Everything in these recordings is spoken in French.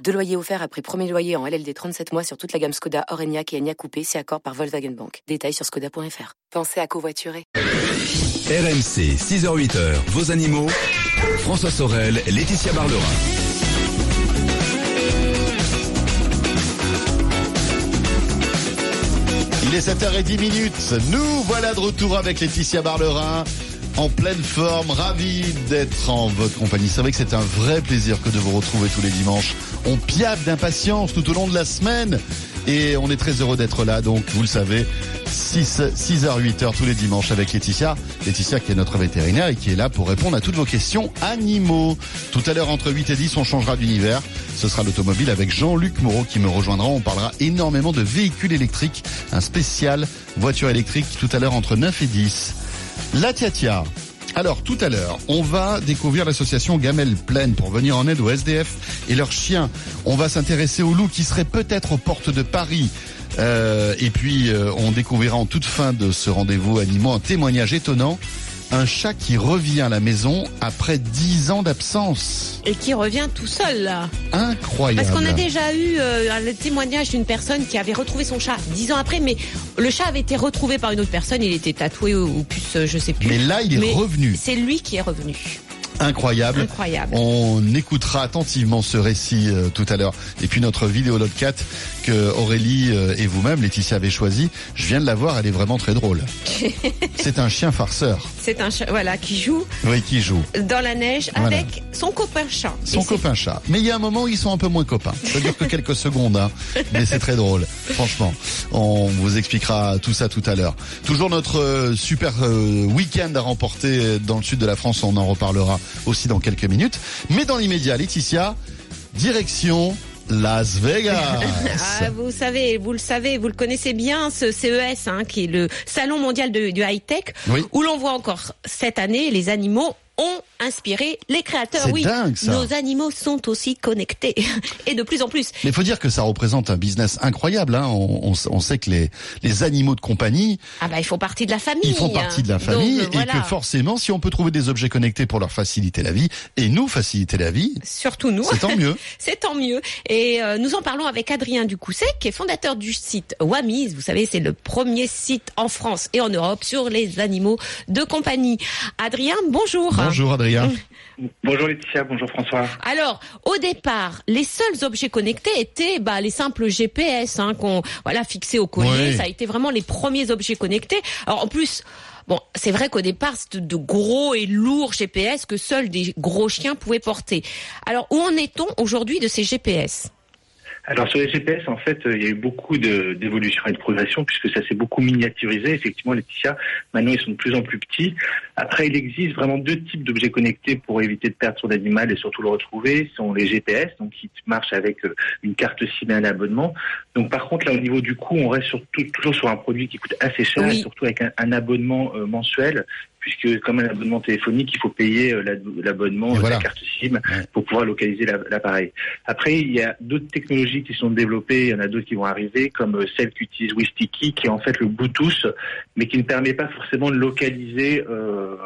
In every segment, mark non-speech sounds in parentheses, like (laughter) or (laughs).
Deux loyers offerts après premier loyer en LLD 37 mois sur toute la gamme Skoda, Orenia et Enya Coupé, c'est accord par Volkswagen Bank. Détails sur skoda.fr. Pensez à covoiturer. RMC, 6h-8h, vos animaux. François Sorel, Laetitia Barlerin. Il est 7h10 minutes. Nous voilà de retour avec Laetitia Barlerin. En pleine forme, ravi d'être en votre compagnie. C'est vrai que c'est un vrai plaisir que de vous retrouver tous les dimanches. On piave d'impatience tout au long de la semaine. Et on est très heureux d'être là, donc vous le savez, 6, 6h, 8h tous les dimanches avec Laetitia. Laetitia qui est notre vétérinaire et qui est là pour répondre à toutes vos questions animaux. Tout à l'heure, entre 8 et 10, on changera d'univers. Ce sera l'automobile avec Jean-Luc Moreau qui me rejoindra. On parlera énormément de véhicules électriques, un spécial voiture électrique tout à l'heure entre 9 et 10. La Tia alors tout à l'heure, on va découvrir l'association Gamelle Plaine pour venir en aide aux SDF et leurs chiens. On va s'intéresser aux loups qui seraient peut-être aux portes de Paris. Euh, et puis euh, on découvrira en toute fin de ce rendez-vous animaux un témoignage étonnant un chat qui revient à la maison après dix ans d'absence. Et qui revient tout seul là. Incroyable. Parce qu'on a déjà eu euh, le témoignage d'une personne qui avait retrouvé son chat dix ans après, mais le chat avait été retrouvé par une autre personne, il était tatoué ou puce, je sais plus. Mais là, il est Mais revenu. C'est lui qui est revenu. Incroyable. Incroyable. On écoutera attentivement ce récit euh, tout à l'heure. Et puis notre vidéo Lotcat que Aurélie euh, et vous-même, Laetitia, avez choisi. Je viens de la voir, elle est vraiment très drôle. (laughs) C'est un chien farceur. C'est un chat, voilà, qui joue Oui, qui joue. dans la neige Voilà. avec son copain chat. Son copain chat. Mais il y a un moment où ils sont un peu moins copains. Ça dure que quelques secondes, hein. (laughs) mais c'est très drôle. Franchement, on vous expliquera tout ça tout à l'heure. Toujours notre euh, super week-end à remporter dans le sud de la France. On en reparlera aussi dans quelques minutes. Mais dans l'immédiat, Laetitia, direction Las Vegas. (laughs) Ah, vous savez, vous le savez, vous le connaissez bien, ce CES, hein, qui est le salon mondial de- du high-tech, Oui. où l'on voit encore cette année les animaux ont inspiré les créateurs. Oui, dingue, ça. nos animaux sont aussi connectés (laughs) et de plus en plus. Mais il faut dire que ça représente un business incroyable. Hein. On, on s- on sait que les, les animaux de compagnie, Ah bah ils font partie de la famille. ils font partie de la famille Donc, euh, et voilà. que forcément, si on peut trouver des objets connectés pour leur faciliter la vie et nous faciliter la vie, Surtout nous. c'est tant mieux. (laughs) C'est tant mieux. Et euh, nous en parlons avec Adrien Ducousset, qui est fondateur du site Wamis. Vous savez, c'est le premier site en France et en Europe sur les animaux de compagnie. Adrien, bonjour. Bonjour Adrien. Bonjour Laetitia, bonjour François. Alors, au départ, les seuls objets connectés étaient bah, les simples GPS hein, qu'on voilà fixés au collier. Oui. Ça a été vraiment les premiers objets connectés. Alors en plus. Bon, c'est vrai qu'au départ, c'était de gros et lourds GPS que seuls des gros chiens pouvaient porter. Alors, où en est-on aujourd'hui de ces GPS Alors sur les GPS, en fait, euh, il y a eu beaucoup d'évolution et de progression puisque ça s'est beaucoup miniaturisé. Effectivement, Laetitia, maintenant ils sont de plus en plus petits. Après, il existe vraiment deux types d'objets connectés pour éviter de perdre son animal et surtout le retrouver. Ce sont les GPS, donc qui marchent avec euh, une carte SIM et un abonnement. Donc par contre, là au niveau du coût, on reste surtout, toujours sur un produit qui coûte assez cher, Oui. et surtout avec un, un abonnement euh, mensuel. Puisque comme un abonnement téléphonique, il faut payer euh, l'abonnement, euh, voilà. la carte SIM, pour pouvoir localiser la- l'appareil. Après, il y a d'autres technologies qui sont développées, il y en a d'autres qui vont arriver, comme euh, celle qu'utilise Wistiki, qui est en fait le Bluetooth, mais qui ne permet pas forcément de localiser euh,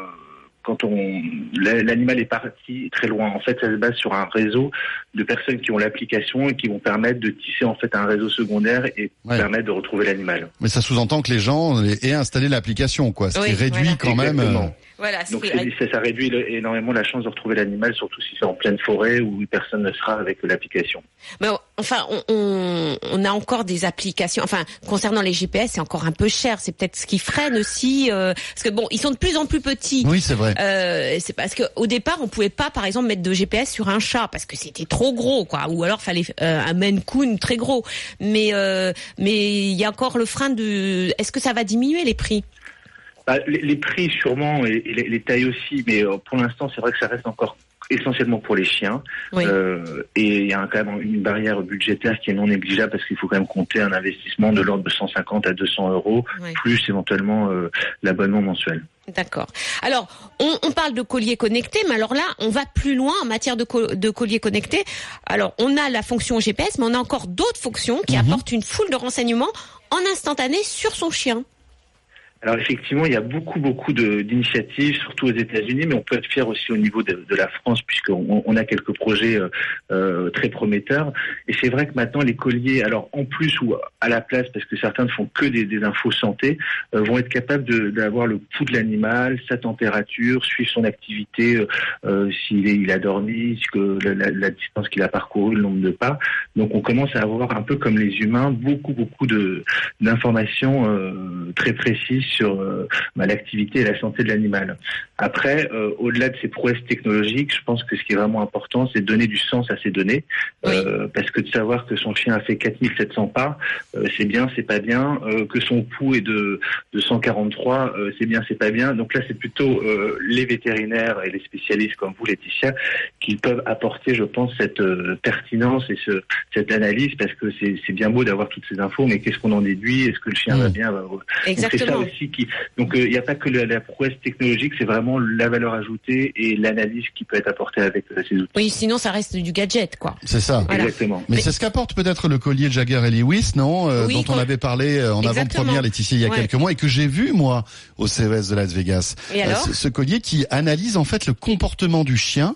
quand on la- l'animal est parti très loin. En fait, ça se base sur un réseau de personnes qui ont l'application et qui vont permettre de tisser en fait un réseau secondaire et Ouais. permettre de retrouver l'animal. Mais ça sous-entend que les gens aient installé l'application, quoi. Ce Oui, qui réduit voilà. quand même. Exactement. euh, Voilà, Donc ça, ça réduit le- énormément la chance de retrouver l'animal, surtout si c'est en pleine forêt où personne ne sera avec l'application. Mais enfin, on, on, on a encore des applications. Enfin, concernant les GPS, c'est encore un peu cher. C'est peut-être ce qui freine aussi, euh, parce que bon, ils sont de plus en plus petits. Oui, c'est vrai. Euh, c'est parce que au départ, on pouvait pas, par exemple, mettre de GPS sur un chat parce que c'était trop gros, quoi. Ou alors fallait euh, un Maine Coon très gros. Mais euh, mais il y a encore le frein de. Est-ce que ça va diminuer les prix? Bah, les, les prix sûrement et, et les, les tailles aussi, mais euh, pour l'instant c'est vrai que ça reste encore essentiellement pour les chiens. Oui. Euh, et il y a quand même une barrière budgétaire qui est non négligeable parce qu'il faut quand même compter un investissement de l'ordre de 150 à 200 euros, plus éventuellement euh, l'abonnement mensuel. D'accord. Alors, on, on parle de collier connecté, mais alors là, on va plus loin en matière de, co- de collier connecté. Alors, on a la fonction GPS, mais on a encore d'autres fonctions qui apportent une foule de renseignements en instantané sur son chien. Alors effectivement, il y a beaucoup, beaucoup d'initiatives, surtout aux États-Unis, mais on peut être fier aussi au niveau de, la France, puisqu'on on a quelques projets euh, euh, très prometteurs. Et c'est vrai que maintenant, les colliers, alors en plus ou à la place, parce que certains ne font que des, des infos santé, euh, vont être capables d'avoir le pouls de l'animal, sa température, suivre son activité, euh, euh, s'il il a dormi, que la, la- distance qu'il a parcouru, le nombre de pas. Donc on commence à avoir un peu comme les humains, beaucoup, beaucoup d'informations très précises sur euh, bah, l'activité et la santé de l'animal. Après, euh, au-delà de ces prouesses technologiques, je pense que ce qui est vraiment important, c'est de donner du sens à ces données, Euh, parce que de savoir que son chien a fait 4700 pas, c'est bien, c'est pas bien, que son pouls est de, de 143, euh, c'est bien, c'est pas bien. Donc là, c'est plutôt les vétérinaires et les spécialistes comme vous, Laetitia, qui peuvent apporter, je pense, cette pertinence et ce, cette analyse, parce que c'est bien beau d'avoir toutes ces infos, mais qu'est-ce qu'on en déduit? Est-ce que le chien va bien? Donc c'est ça Exactement. Aussi qui. Donc euh, il n'y a pas que la, la prouesse technologique, c'est vraiment la valeur ajoutée et l'analyse qui peut être apportée avec euh, ces outils. Oui, sinon ça reste du gadget, quoi. C'est ça. Voilà. Exactement. Mais, c'est ce qu'apporte peut-être le collier Jagger et Lewis, non Euh, Oui, Dont on avait parlé en avant-première, Laetitia, il y a Ouais. quelques mois, et que j'ai vu, moi, au CES de Las Vegas. Et alors ce, ce collier qui analyse en fait le comportement du chien.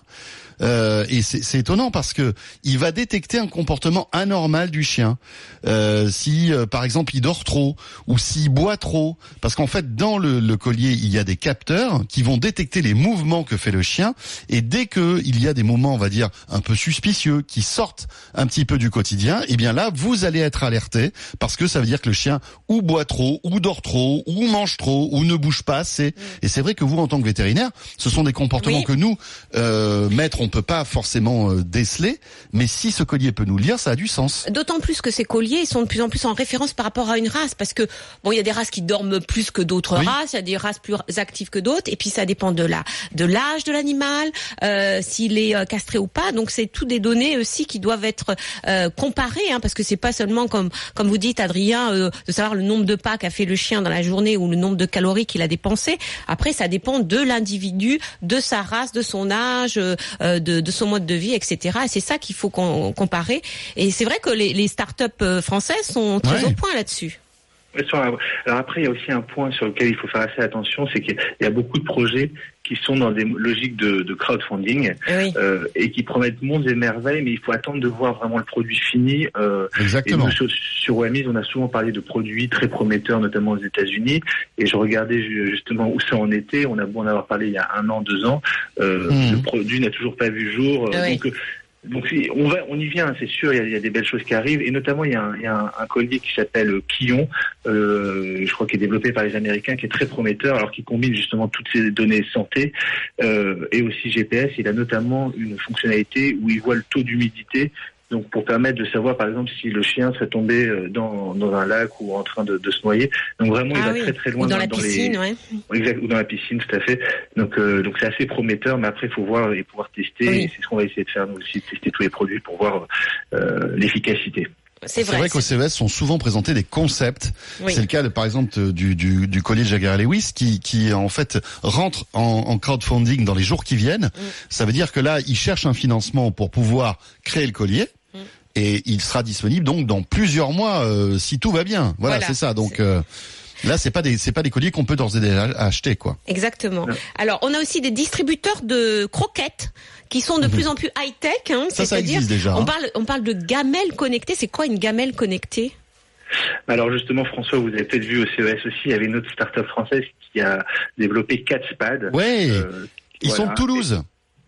Euh, et c'est c'est étonnant parce que il va détecter un comportement anormal du chien. Euh, si, euh, par exemple, il dort trop ou s'il boit trop, parce qu'en fait, dans le, le collier, il y a des capteurs qui vont détecter les mouvements que fait le chien. Et dès que il y a des moments, on va dire, un peu suspicieux, qui sortent un petit peu du quotidien, et bien là, vous allez être alerté parce que ça veut dire que le chien ou boit trop, ou dort trop, ou mange trop, ou ne bouge pas assez. Et c'est vrai que vous, en tant que vétérinaire, ce sont des comportements Oui. que nous, euh, maîtres, on peut pas forcément euh, déceler. Mais si ce collier peut nous lire, ça a du sens. D'autant plus que ces colliers sont de plus en plus en référence par rapport à une race, parce que bon, il y a des races qui dorment plus que d'autres Oui. races, il y a des races plus actives que d'autres, et puis ça dépend de la de l'âge de l'animal, euh, s'il est euh, castré ou pas. Donc c'est tout des données aussi qui doivent être euh, comparées, hein, parce que c'est pas seulement comme comme vous dites, Adrien, euh, de savoir le nombre de pas qu'a fait le chien dans la journée ou le nombre de calories qu'il a dépensé. Après, ça dépend de l'individu, de sa race, de son âge, euh, de, de son mode de vie, etc. Et c'est ça qu'il faut com- comparer. Et c'est vrai que les, les startups euh, françaises sont très Ouais. au point là-dessus. Alors après, il y a aussi un point sur lequel il faut faire assez attention, c'est qu'il y a beaucoup de projets qui sont dans des logiques de, de crowdfunding Oui. euh, et qui promettent mondes et merveilles, mais il faut attendre de voir vraiment le produit fini. Euh, et Exactement. nous, sur, OMIS, on a souvent parlé de produits très prometteurs, notamment aux États-Unis. Et je regardais ju- justement où ça en était. On a beau en avoir parlé il y a un an, deux ans. Euh. Le produit n'a toujours pas vu le jour. Euh, Oui. Donc, euh, donc on va, on y vient, c'est sûr. Il y, a, des belles choses qui arrivent, et notamment il y a un, il collier qui s'appelle Quillon, euh, je crois qui est développé par les Américains, qui est très prometteur, alors qui combine justement toutes ces données santé euh, et aussi GPS. Il a notamment une fonctionnalité où il voit le taux d'humidité. Donc pour permettre de savoir par exemple si le chien serait tombé euh, dans, dans un lac ou en train de, de se noyer. Donc vraiment il Ah va oui. très très loin Ou dans la les- piscine, ouais. Exact, ou dans la piscine, tout à fait. Donc, euh, donc c'est assez prometteur, mais après, il faut voir et pouvoir tester. Oui. C'est ce qu'on va essayer de faire, nous aussi, de tester tous les produits pour voir euh, l'efficacité. C'est C'est vrai. vrai qu'au CES sont souvent présentés des concepts. Oui. C'est le cas, par exemple, du, du, du collier Jagger Lewis qui, qui en fait rentre en, en crowdfunding dans les jours qui viennent. Mm. Ça veut dire que là, il cherche un financement pour pouvoir créer le collier. Et il sera disponible donc dans plusieurs mois euh, si tout va bien. Voilà, Voilà. c'est ça. Donc euh, là, c'est pas des c'est pas des colliers qu'on peut d'ores et déjà acheter quoi. Exactement. Alors, on a aussi des distributeurs de croquettes qui sont de plus en plus high-tech. Hein, Mhm. Ça, ça c'est-à-dire, existe déjà. on hein. parle, on parle de gamelles connectées. C'est quoi une gamelle connectée? Alors, justement, François, vous avez peut-être vu au CES aussi, il y avait une autre start-up française qui a développé Catspad. Ouais, Euh, ils sont de Toulouse.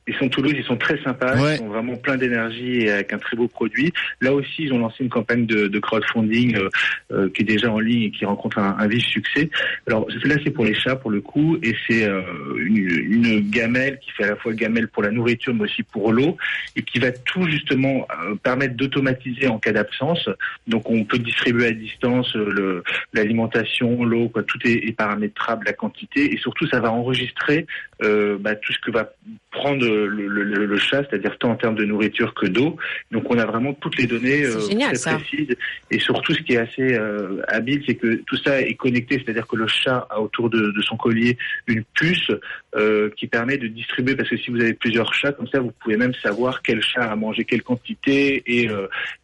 Ils sont Toulouse, ils sont très sympas, Ouais. ils sont vraiment plein d'énergie et avec un très beau produit. Là aussi, ils ont lancé une campagne de, de crowdfunding euh, euh, qui est déjà en ligne et qui rencontre un, un vif succès. Alors là, c'est pour les chats pour le coup, et c'est euh, une, une gamelle qui fait à la fois gamelle pour la nourriture, mais aussi pour l'eau, et qui va tout justement permettre d'automatiser en cas d'absence. Donc, on peut distribuer à distance le- l'alimentation, l'eau, quoi, tout est, est paramétrable, la quantité, et surtout, ça va enregistrer bah, tout ce que va prendre le, le, le, le chat, c'est-à-dire tant en termes de nourriture que d'eau. Donc on a vraiment toutes les données euh, génial, très ça. précises. Et surtout, ce qui est assez euh, habile, c'est que tout ça est connecté, c'est-à-dire que le chat a autour de, de son collier une puce euh, qui permet de distribuer, parce que si vous avez plusieurs chats, comme ça, vous pouvez même savoir quel chat a mangé quelle quantité et,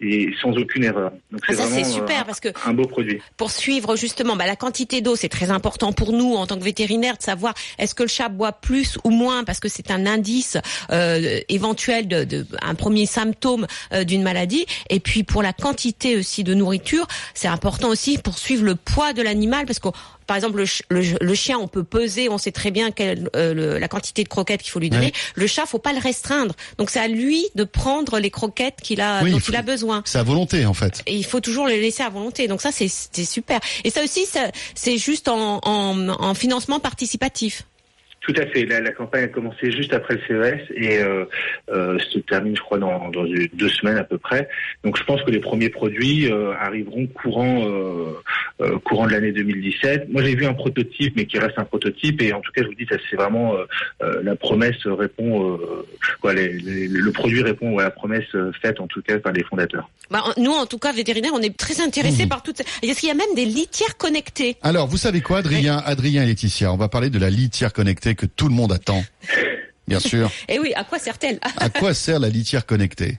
et sans aucune erreur. Donc Ah, c'est vraiment super parce que un beau produit. pour suivre justement bah, la quantité d'eau, c'est très important pour nous en tant que vétérinaire de savoir est-ce que le chat boit plus ou moins parce que c'est un indice euh, éventuel de, de un premier symptôme euh, d'une maladie. Et puis pour la quantité aussi de nourriture, c'est important aussi pour suivre le poids de l'animal parce que par exemple, le, le, le chien, on peut peser, on sait très bien quelle, euh, le- la quantité de croquettes qu'il faut lui donner. Ouais. Le chat, faut pas le restreindre. Donc c'est à lui de prendre les croquettes qu'il a, Oui, dont il faut- il a besoin. C'est à volonté, en fait. Et il faut toujours les laisser à volonté. Donc ça, c'est super. Et ça aussi, c'est juste en, en, en financement participatif. Tout à fait. La, la campagne a commencé juste après le CES et euh, euh, se termine, je crois, dans, deux semaines à peu près. Donc, je pense que les premiers produits euh, arriveront courant euh, euh, courant de l'année 2017. Moi, j'ai vu un prototype, mais qui reste un prototype. Et en tout cas, je vous dis, ça c'est vraiment la promesse répond. Euh, quoi, les- les- le produit répond à la promesse faite, en tout cas, par les fondateurs. Bah, nous, en tout cas, vétérinaires, on est très intéressés Mmh. par toutes. ces- Est-ce qu'il y a même des litières connectées? Alors, vous savez quoi, Adrien, Adrien et Laetitia? On va parler de la litière connectée que tout le monde attend. Bien sûr. (laughs) Eh oui, à quoi sert-elle? À quoi sert la litière connectée?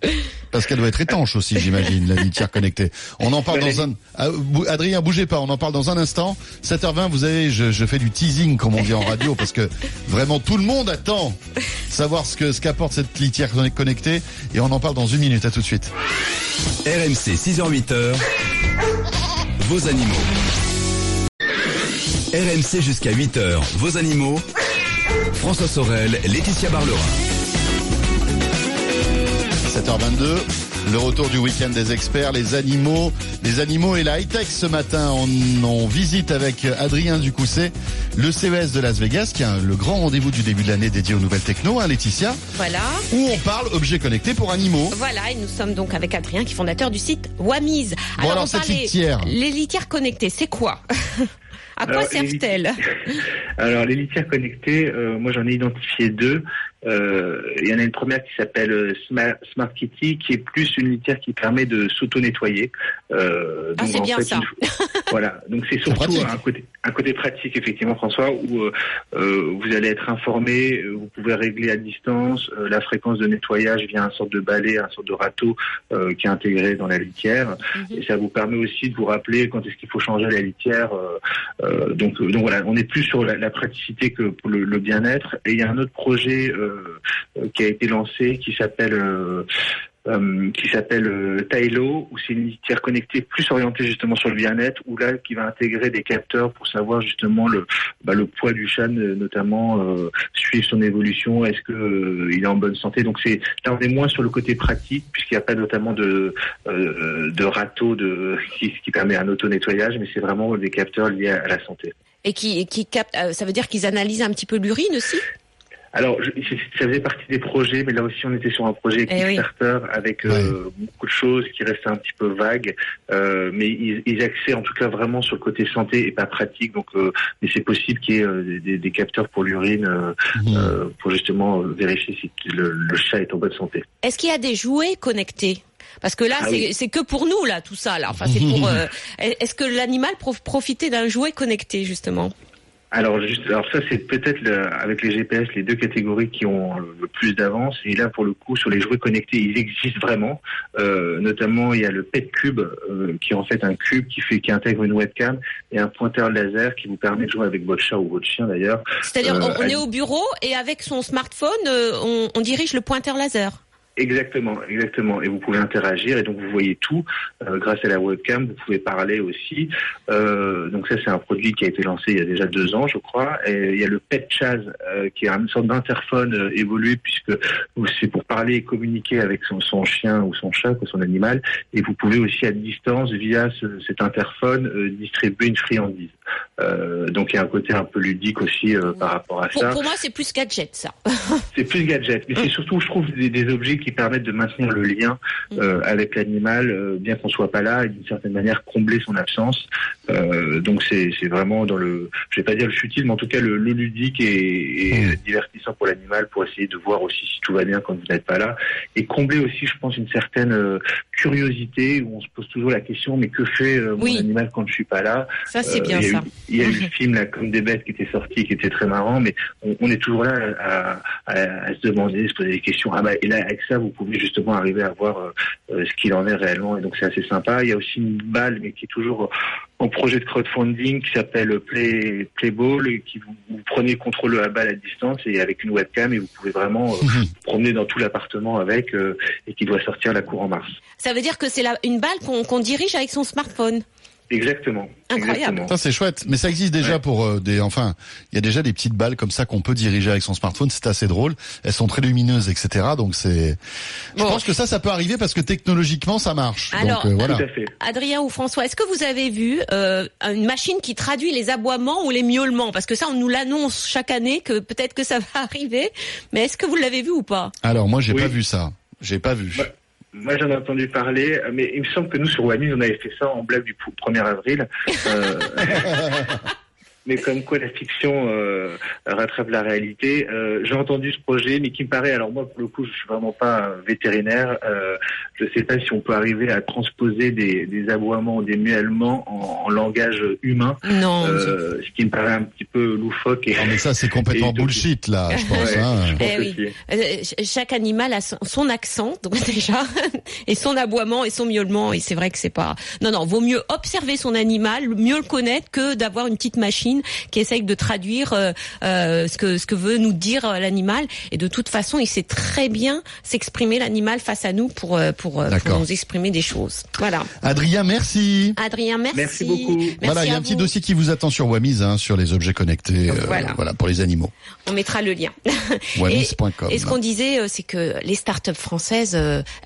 Parce qu'elle doit être étanche aussi, j'imagine, la litière connectée. On en parle dans un... Ah, Adrien, bougez pas, on en parle dans un instant. 7h20, vous avez, je, je fais du teasing, comme on dit en radio, parce que vraiment tout le monde attend savoir ce que ce qu'apporte cette litière conne- connectée. Et on en parle dans une minute, à tout de suite. RMC 6h-8h, vos animaux. RMC jusqu'à 8h, vos animaux. François Sorel, Laetitia Barlerin. 7h22, le retour du week-end des experts, les animaux, les animaux et la high-tech ce matin. On, on visite avec Adrien Ducousset le CES de Las Vegas, qui est le grand rendez-vous du début de l'année dédié aux nouvelles techno, hein, Laetitia, Voilà. où on parle objets connectés pour animaux. Voilà, et nous sommes donc avec Adrien, qui est fondateur du site Wamiz. Bon, alors, on cette parlait- litière. Les litières connectées, c'est quoi? (laughs) À quoi servent-elles (laughs) Alors, les litières connectées, euh, moi j'en ai identifié deux. Euh, Il y en a une première qui s'appelle euh, Smart, Smart Kitty, qui est plus une litière qui permet de s'auto-nettoyer. Euh, Ah, donc, c'est en bien fait, ça. une fois- (laughs) voilà, donc c'est surtout un côté, un côté pratique, effectivement, François, où vous allez être informé, vous pouvez régler à distance euh, la fréquence de nettoyage via un sorte de balai, un sorte de râteau euh, qui est intégré dans la litière. Mhm. Et ça vous permet aussi de vous rappeler quand est-ce qu'il faut changer la litière. euh, euh, donc, donc voilà, on est plus sur la, la praticité que pour le, le bien-être. Et il y a un autre projet qui a été lancé qui s'appelle euh, euh, qui s'appelle euh, Tailo, où c'est une litière connectée plus orientée justement sur le bien-être, où là qui va intégrer des capteurs pour savoir justement le bah, poids du chat, euh, notamment euh, suivre son évolution, est-ce que euh, il est en bonne santé. Donc c'est là on est moins sur le côté pratique puisqu'il n'y a pas notamment de euh, de râteau (laughs) qui, permet un auto nettoyage, mais c'est vraiment des capteurs liés à, la santé. Et qui, euh, ça veut dire qu'ils analysent un petit peu l'urine aussi? Alors, je, ça faisait partie des projets, mais là aussi, on était sur un projet Eh oui. Kickstarter avec euh, beaucoup de choses qui restaient un petit peu vagues, euh, mais ils, ils axaient en tout cas vraiment sur le côté santé et pas pratique. Donc, euh, mais c'est possible qu'il y ait euh, des, des capteurs pour l'urine euh, Mmh. euh, pour justement euh, vérifier si le, le chat est en bonne santé. Est-ce qu'il y a des jouets connectés? Parce que là, Ah c'est oui. c'est que pour nous là, tout ça là. Enfin, c'est pour. (laughs) euh, Est-ce que l'animal prof- profitait d'un jouet connecté justement? Alors, juste, alors ça, c'est peut-être le- avec les GPS les deux catégories qui ont le, plus d'avance. Et là, pour le coup, sur les jouets connectés, ils existent vraiment. Euh, notamment, il y a le Pet Cube, euh, qui est en fait un cube qui fait qui intègre une webcam et un pointeur laser qui vous permet de jouer avec votre chat ou votre chien d'ailleurs. C'est-à-dire, Euh, on, on est au bureau et avec son smartphone, euh, on, on dirige le pointeur laser. Exactement, exactement. Et vous pouvez interagir et donc vous voyez tout euh, grâce à la webcam. Vous pouvez parler aussi. Euh, donc ça, c'est un produit qui a été lancé il y a déjà deux ans, je crois. Et il y a le Pet Chaz euh, qui est une sorte d'interphone euh, évolué puisque c'est pour parler et communiquer avec son, son chien ou son chat ou son animal. Et vous pouvez aussi à distance via ce- cet interphone euh, distribuer une friandise. Euh, donc il y a un côté un peu ludique aussi euh, par rapport à Pour, ça. pour moi, c'est plus gadget ça. C'est plus gadget, mais c'est surtout, je trouve, des, des objets qui permettent de maintenir le lien euh, avec l'animal, euh, bien qu'on soit pas là, et d'une certaine manière combler son absence. Euh, donc c'est c'est vraiment dans le, je vais pas dire le futile, mais en tout cas le, le ludique et, et Mm. divertissant pour l'animal, pour essayer de voir aussi si tout va bien quand vous n'êtes pas là, et combler aussi, je pense, une certaine euh, curiosité où on se pose toujours la question, mais que fait euh, mon Oui. animal quand je suis pas là? Ça, c'est euh, bien il y a ça. eu- Il y a eu le (laughs) film là, comme des bêtes qui était sorti, qui était très marrant, mais on, on est toujours là à, à- à se demander, se poser des questions. Ah bah et là avec ça, vous pouvez justement arriver à voir euh, euh, ce qu'il en est réellement, et donc c'est assez sympa. Il y a aussi une balle, mais qui est toujours en projet de crowdfunding, qui s'appelle Play Playball, et qui vous, vous prenez le contrôle de la balle à distance et avec une webcam, et vous pouvez vraiment euh, Mhm. vous promener dans tout l'appartement avec, euh, et qui doit sortir la cour en mars. Ça veut dire que c'est la- une balle qu'on qu'on dirige avec son smartphone. Exactement. Incroyable. C'est chouette, mais ça existe déjà Ouais. pour euh, des. Enfin, il y a déjà des petites balles comme ça qu'on peut diriger avec son smartphone. C'est assez drôle. Elles sont très lumineuses, etc. Donc c'est. Je Bon. pense que ça, ça peut arriver parce que technologiquement, ça marche. Alors, Donc euh, voilà. Tout à fait. Adrien ou François, est-ce que vous avez vu euh, une machine qui traduit les aboiements ou les miaulements? Parce que ça, on nous l'annonce chaque année que peut-être que ça va (laughs) arriver. Mais est-ce que vous l'avez vu ou pas? Alors moi, j'ai Oui. pas vu ça. J'ai pas vu. Ouais. Moi, j'en ai entendu parler, mais il me semble que nous, sur Wami, on avait fait ça en blague du pou- 1er avril. Euh, (laughs) mais comme quoi la fiction euh, rattrape la réalité. Euh, J'ai entendu ce projet, mais qui me paraît, alors moi, pour le coup, je suis vraiment pas vétérinaire. Euh, je sais pas si on peut arriver à transposer des, des aboiements ou des miaulements en, en langage humain, Non. euh, ce qui me paraît un petit peu loufoque. Et, Non mais ça, c'est complètement bullshit là, je pense. Ouais. hein. je pense Eh oui. chaque animal a son- son accent, donc (laughs) déjà, et son aboiement et son miaulement, et c'est vrai que c'est pas. Non, non, vaut mieux observer son animal, mieux le connaître que d'avoir une petite machine qui essaye de traduire euh, euh, ce que ce que veut nous dire euh, l'animal. Et de toute façon, il sait très bien s'exprimer l'animal face à nous pour pour, nous exprimer des choses. Voilà. Adrien, merci. Adrien, merci. Merci beaucoup. Merci voilà, il y a un petit dossier qui vous attend sur Wamise, hein, sur les objets connectés, euh, Voilà. voilà, pour les animaux. On mettra le lien. (laughs) Wamise.com. Et ce qu'on disait, c'est que les startups françaises,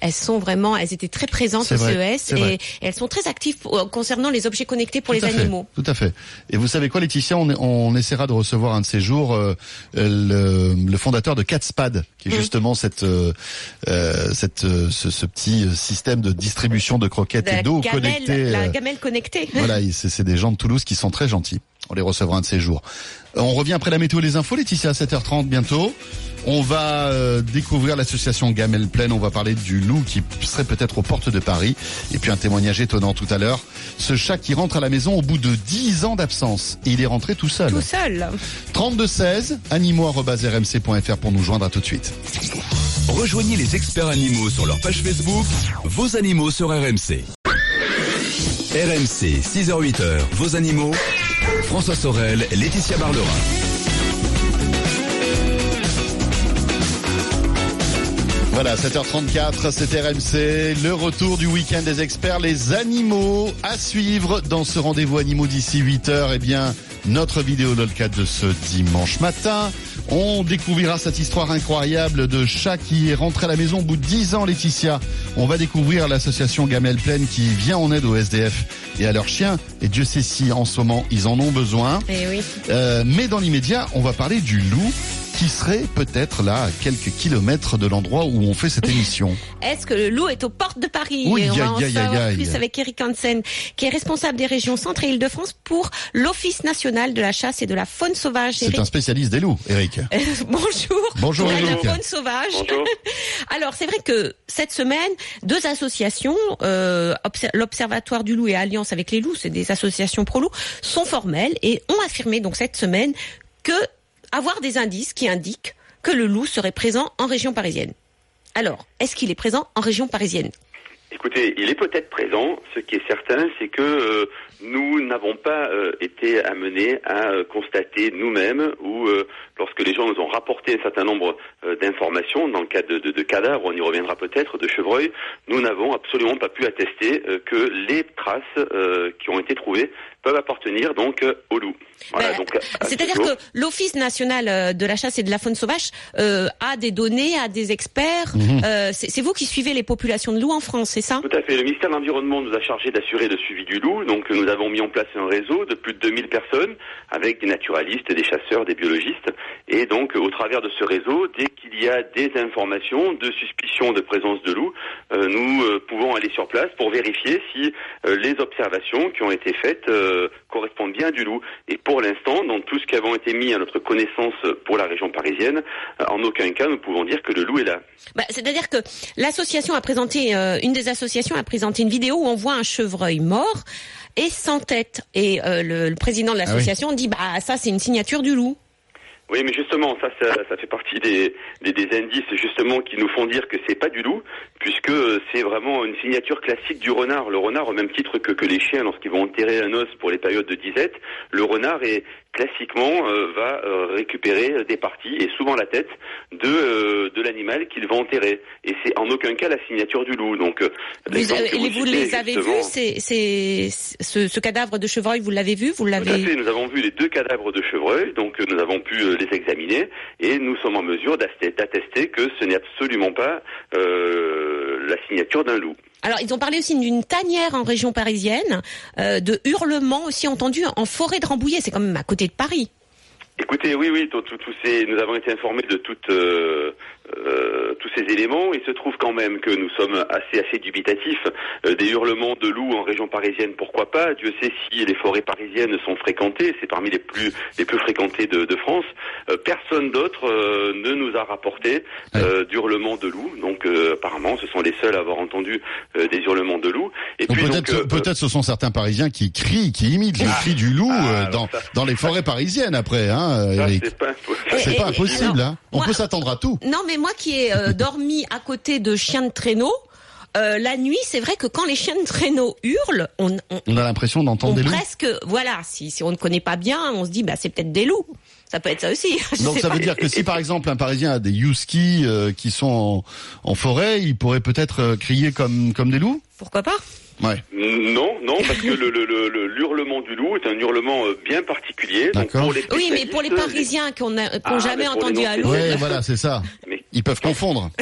elles sont vraiment, elles étaient très présentes au vrai, CES et, elles sont très actives concernant les objets connectés pour Tout les fait, animaux. Tout à fait. Et vous savez quoi, Laetitia, on, on essaiera de recevoir un de ces jours euh, le, le fondateur de Catspad, qui est justement cette, euh, euh, cette, euh, ce, ce petit système de distribution de croquettes et d'eau connectée. la euh, gamelle connectée. voilà, c'est des gens de Toulouse qui sont très gentils. On les recevra un de ces jours. On revient après la météo et les infos, Laetitia, à 7h30 bientôt. On va euh, découvrir l'association Gamelle Plaine. On va parler du loup qui serait peut-être aux portes de Paris. Et puis un témoignage étonnant tout à l'heure. Ce chat qui rentre à la maison au bout de 10 ans d'absence. Et il est rentré tout seul. Tout seul. 3216 animaux.rmc.fr pour nous joindre à tout de suite. Rejoignez les experts animaux sur leur page Facebook, vos animaux sur RMC. RMC, 6h-8h, vos animaux. François Sorel, Laetitia Barlerin. Voilà, 7h34, c'est RMC, le retour du week-end des experts, les animaux à suivre dans ce rendez-vous animaux d'ici 8h. Eh bien, notre vidéo lolcat de ce dimanche matin. On découvrira cette histoire incroyable de chat qui est rentré à la maison au bout de 10 ans, Laetitia. On va découvrir l'association Gamelle Plaine qui vient en aide aux SDF et à leurs chiens. Et Dieu sait si en ce moment ils en ont besoin. Eh oui. Euh, mais dans l'immédiat, on va parler du loup qui serait peut-être là à quelques kilomètres de l'endroit où on fait cette émission. (laughs) Est-ce que le loup est aux portes de Paris Oui, Et on aïe, va en aïe, savoir aïe. plus avec Eric Hansen, qui est responsable des régions Centre et Île-de-France pour l'Office national de la chasse et de la faune sauvage. C'est un spécialiste des loups, Eric. (laughs) Bonjour. Bonjour, de la Eric. faune sauvage. Bonjour. (laughs) Alors c'est vrai que cette semaine, deux associations, euh, Obser- l'Observatoire du loup et Alliance avec les loups, c'est des associations pro loup, sont formelles et ont affirmé donc cette semaine que avoir des indices qui indiquent que le loup serait présent en région parisienne. Alors, est-ce qu'il est présent en région parisienne? Écoutez, il est peut-être présent. Ce qui est certain, c'est que euh, nous n'avons pas euh, été amenés à euh, constater nous-mêmes ou lorsque les gens nous ont rapporté un certain nombre euh, d'informations dans le cas de, de, de cadavres, on y reviendra peut-être, de chevreuils, nous n'avons absolument pas pu attester euh, que les traces euh, qui ont été trouvées peuvent appartenir donc euh, au loup. Voilà, Ben, ce C'est-à-dire que l'Office national de la chasse et de la faune sauvage euh, a des données, a des experts. Mhm. Euh, c'est c'est vous qui suivez les populations de loups en France, c'est ça? Tout à fait. Le ministère de l'Environnement nous a chargé d'assurer le suivi du loup. Donc nous avons mis en place un réseau de plus de 2000 personnes avec des naturalistes, des chasseurs, des biologistes. Et donc au travers de ce réseau, dès qu'il y a des informations de suspicion de présence de loup, euh, nous euh, pouvons aller sur place pour vérifier si euh, les observations qui ont été faites euh, correspondent bien à du loup. Et pour l'instant, dans tout ce qui avons été mis à notre connaissance pour la région parisienne, en aucun cas nous pouvons dire que le loup est là. Bah, C'est-à-dire que l'association a présenté, euh, une des associations a présenté une vidéo où on voit un chevreuil mort et sans tête. Et euh, le, le président de l'association dit bah ça c'est une signature du loup. Oui, mais justement, ça, ça, fait partie des, des, des indices justement qui nous font dire que c'est pas du loup, puisque euh, c'est vraiment une signature classique du renard. Le renard, au même titre que, que les chiens, lorsqu'ils vont enterrer un os pour les périodes de disette, le renard est classiquement euh, va euh, récupérer des parties et souvent la tête de euh, de l'animal qu'il va enterrer. Et c'est en aucun cas la signature du loup. Donc, euh, Vous, euh, vous citez, les avez vus c'est, c'est, ce, ce cadavre de chevreuil, vous l'avez vu Vous Tout à l'avez fait, nous avons vu les deux cadavres de chevreuil, donc euh, nous avons pu euh, les examiner et nous sommes en mesure d'attester d'attester que ce n'est absolument pas euh, la signature d'un loup. Alors, ils ont parlé aussi d'une tanière en région parisienne, euh, de hurlements aussi entendus en forêt de Rambouillet. C'est quand même à côté de Paris. Écoutez, oui, oui, tous- tous ces, nous avons été informés de toutes, euh, euh, tous ces éléments. Il se trouve quand même que nous sommes assez, assez dubitatifs. Euh, des hurlements de loups en région parisienne, pourquoi pas? Dieu sait si les forêts parisiennes sont fréquentées. C'est parmi les plus, les plus fréquentées de, de France. Euh, personne d'autre euh, ne nous a rapporté euh, d'hurlements de loups. Donc, euh, apparemment, ce sont les seuls à avoir entendu euh, des hurlements de loups. Et Donc puis, peut-être euh, peut-être ce sont certains Parisiens qui crient, qui imitent le cri du loup Ah, euh, dans, ça- dans les forêts parisiennes après, hein, c'est pas impossible, hein. On moi- peut s'attendre à tout. Non, mais moi qui ai euh, dormi à côté de chiens de traîneau, euh, la nuit, c'est vrai que quand les chiens de traîneau hurlent, on, on, On a l'impression d'entendre des loups. presque, voilà, si, si on ne connaît pas bien, on se dit, bah c'est peut-être des loups. Ça peut être ça aussi. (laughs) Donc ça pas. veut dire que si par exemple un Parisien a des huskies euh, qui sont en, en forêt, il pourrait peut-être euh, crier comme comme des loups? Pourquoi pas? Ouais. Non, non, parce que le, le, le, le- l'hurlement du loup est un hurlement euh, bien particulier. Donc D'accord. pour les Oui, mais pour les Parisiens qui n'ont Ah, jamais entendu un loup, non-spécialistes. Ouais, voilà, c'est ça. (laughs) Mais- Ils peuvent confondre. (laughs)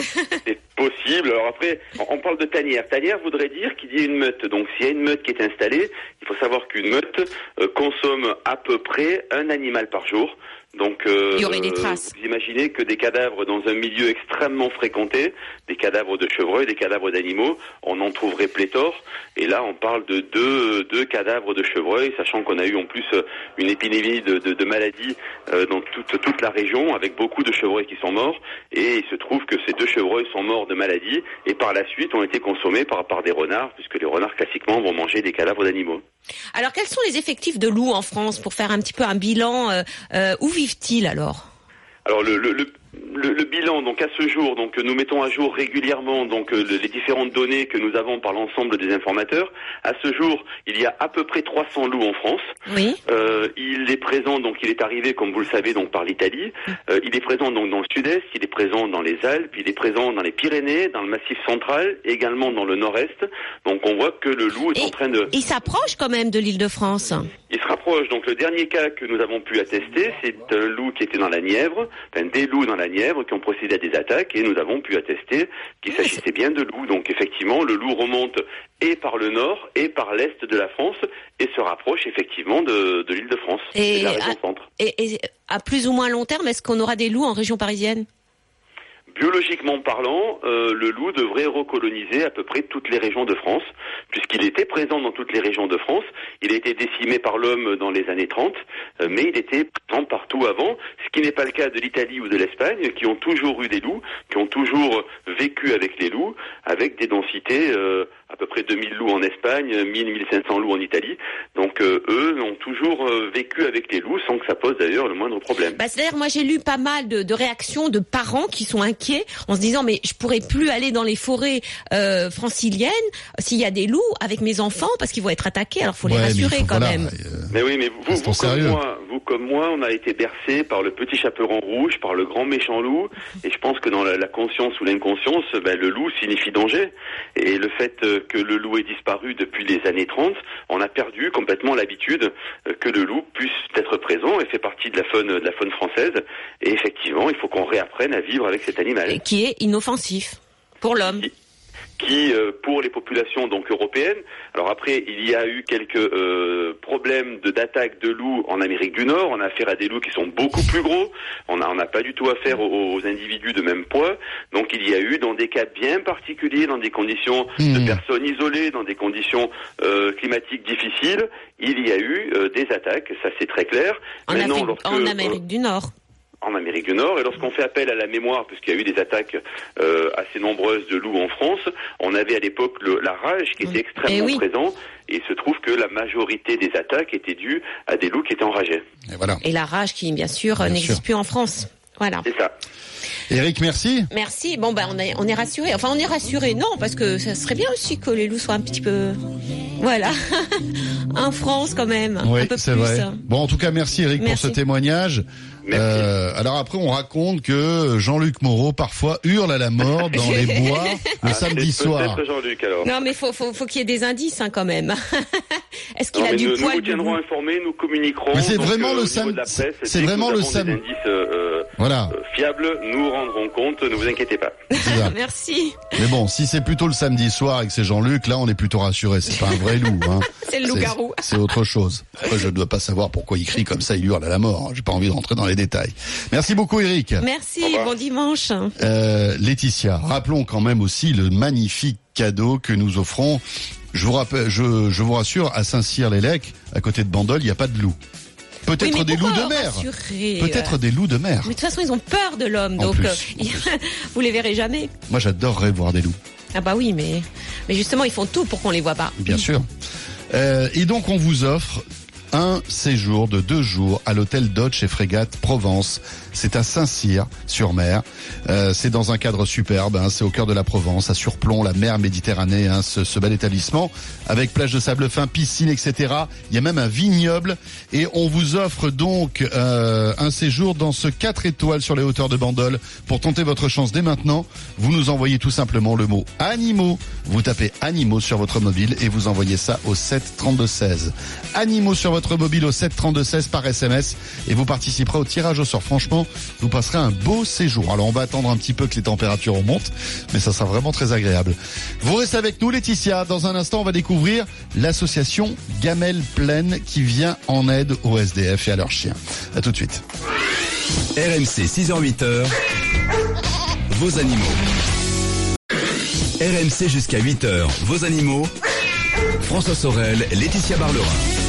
C'est possible. Alors après, on on parle de tanière. Tanière voudrait dire qu'il y a une meute. Donc s'il y a une meute qui est installée, il faut savoir qu'une meute euh, consomme à peu près un animal par jour. Donc, euh, Il y aurait des traces. Vous imaginez que des cadavres dans un milieu extrêmement fréquenté, des cadavres de chevreuils, des cadavres d'animaux, on en trouverait pléthore. Et là, on parle de deux, deux cadavres de chevreuils, sachant qu'on a eu en plus euh, une épidémie de, de, de maladies euh, dans toute, toute la région, avec beaucoup de chevreuils qui sont morts. Et il se trouve que ces deux chevreuils sont morts de maladie et par la suite ont été consommés par, par des renards, puisque les renards classiquement vont manger des cadavres d'animaux. Alors, quels sont les effectifs de loups en France pour faire un petit peu un bilan euh, euh, Où vivent-ils alors? Alors le- le bilan, donc à ce jour, donc nous mettons à jour régulièrement donc euh, le- les différentes données que nous avons par l'ensemble des informateurs. À ce jour, il y a à peu près 300 loups en France. Oui. Euh, il est présent, donc il est arrivé, comme vous le savez, donc par l'Italie. Euh, il est présent donc dans le Sud-Est, il est présent dans les Alpes, il est présent dans les Pyrénées, dans le Massif central, également dans le Nord-Est. Donc on voit que le loup est Et en train de, il s'approche quand même de l'île de France. il se rapproche. Donc le dernier cas que nous avons pu attester, c'est un loup qui était dans la Nièvre, enfin des loups dans la Nièvre qui ont procédé à des attaques et nous avons pu attester qu'il s'agissait bien de loups. Donc effectivement, le loup remonte et par le nord et par l'est de la France et se rapproche effectivement de, de l'île de France Et et de la région à- centre. Et, et à plus ou moins long terme, est-ce qu'on aura des loups en région parisienne? Biologiquement parlant, euh, le loup devrait recoloniser à peu près toutes les régions de France, puisqu'il était présent dans toutes les régions de France. Il a été décimé par l'homme dans les années 30, euh, mais il était présent partout avant, ce qui n'est pas le cas de l'Italie ou de l'Espagne, qui ont toujours eu des loups, qui ont toujours vécu avec les loups, avec des densités euh, à peu près 2000 loups en Espagne, 1000-1500 loups en Italie. Donc eux ont toujours vécu avec les loups sans que ça pose d'ailleurs le moindre problème. bah, C'est-à-dire, moi j'ai lu pas mal de réactions de parents qui sont inquiets inquiets en se disant mais je pourrais plus aller dans les forêts euh, franciliennes s'il y a des loups avec mes enfants parce qu'ils vont être attaqués. Alors faut les Ouais, rassurer faut- quand voilà, même. euh, Mais oui, mais vous, vous comme sérieux. moi, vous comme moi, on a été bercé par le petit chaperon rouge, par le grand méchant loup, et je pense que dans la, la conscience ou l'inconscience, ben, le loup signifie danger. Et le fait euh, que le loup ait disparu depuis les années 30, on a perdu complètement l'habitude euh, que le loup puisse être présent et fait partie de la faune, de la faune française. Et effectivement, il faut qu'on réapprenne à vivre avec cet animal. Et qui est inoffensif pour l'homme. qui, euh, pour les populations donc européennes, alors après il y a eu quelques euh, problèmes de d'attaque de loups en Amérique du Nord. On a affaire à des loups qui sont beaucoup plus gros. On n'a on pas du tout affaire aux, aux individus de même poids. Donc il y a eu dans des cas bien particuliers, dans des conditions de personnes isolées, dans des conditions euh, climatiques difficiles, il y a eu euh, des attaques. Ça c'est très clair. En, lorsque, en Amérique du Nord. Amérique du Nord. Et lorsqu'on fait appel à la mémoire, puisqu'il y a eu des attaques euh, assez nombreuses de loups en France, on avait à l'époque le- la rage qui était extrêmement Eh oui. présent. Et il se trouve que la majorité des attaques étaient dues à des loups qui étaient enragés. et voilà. Et la rage qui, bien sûr, n'existe plus en France. Voilà. C'est ça. Eric, merci. Merci. Bon, ben, on est, on est rassuré. Enfin, on est rassuré. Non, parce que ça serait bien aussi que les loups soient un petit peu, voilà, (laughs) en France quand même. un Oui, peu c'est plus. vrai. Bon, en tout cas, merci Eric pour ce témoignage. Euh, alors après, on raconte que Jean-Luc Moreau parfois hurle à la mort dans les (laughs) bois le Ah, samedi soir. Alors. Non, mais faut, faut, faut qu'il y ait des indices hein, quand même. (laughs) Est-ce qu'il a du nous, nous poil vous de tiendrons informés, nous communiquerons. Mais c'est vraiment euh, le au niveau sam- de la presse, c'est vraiment nous le avons sam- des indices euh, Voilà. euh, fiables, nous rendrons compte. Ne vous inquiétez pas. (laughs) Merci. Mais bon, si c'est plutôt le samedi soir et que c'est Jean-Luc, là, on est plutôt rassuré. C'est pas un vrai loup. Hein. C'est le loup-garou. C'est autre chose. Après, je ne dois pas savoir pourquoi il crie comme ça, il hurle à la mort. hein. J'ai pas envie de rentrer dans les détails. Merci beaucoup, Eric. Merci. Bon dimanche. Euh, Laetitia, rappelons quand même aussi le magnifique cadeau que nous offrons. Je vous rappelle, je, je vous rassure, à Saint-Cyr-les-Lecs, à côté de Bandol, il n'y a pas de loups. Peut-être Oui, des loups de mer. rassurer Peut-être des loups de mer. Mais de toute façon, ils ont peur de l'homme, donc plus. euh, (laughs) vous les verrez jamais. Moi, j'adorerais voir des loups, Ah bah oui, mais mais justement, ils font tout pour qu'on les voit pas. bien sûr. Euh, et donc, on vous offre un séjour de deux jours à l'hôtel Dodge et Frégate Provence. C'est à Saint-Cyr-sur-Mer. Euh, c'est dans un cadre superbe. hein, c'est au cœur de la Provence, à surplomb la mer Méditerranée. hein, ce, ce bel établissement avec plage de sable fin, piscine, etc. Il y a même un vignoble et on vous offre donc euh, un séjour dans ce 4 étoiles sur les hauteurs de Bandol. Pour tenter votre chance dès maintenant, vous nous envoyez tout simplement le mot animaux. Vous tapez animaux sur votre mobile et vous envoyez ça au 7 32 16. Animaux sur votre mobile au 7 32 16 par SMS et vous participerez au tirage au sort. Franchement, vous passerez un beau séjour. Alors on va attendre un petit peu que les températures remontent, mais ça sera vraiment très agréable. Vous restez avec nous, Laetitia. Dans un instant, on va découvrir l'association Gamelle Plaine qui vient en aide aux SDF et à leurs chiens. À tout de suite. RMC 6h-8h, vos animaux. RMC jusqu'à 8h, vos animaux. François Sorel, Laetitia Barlerin.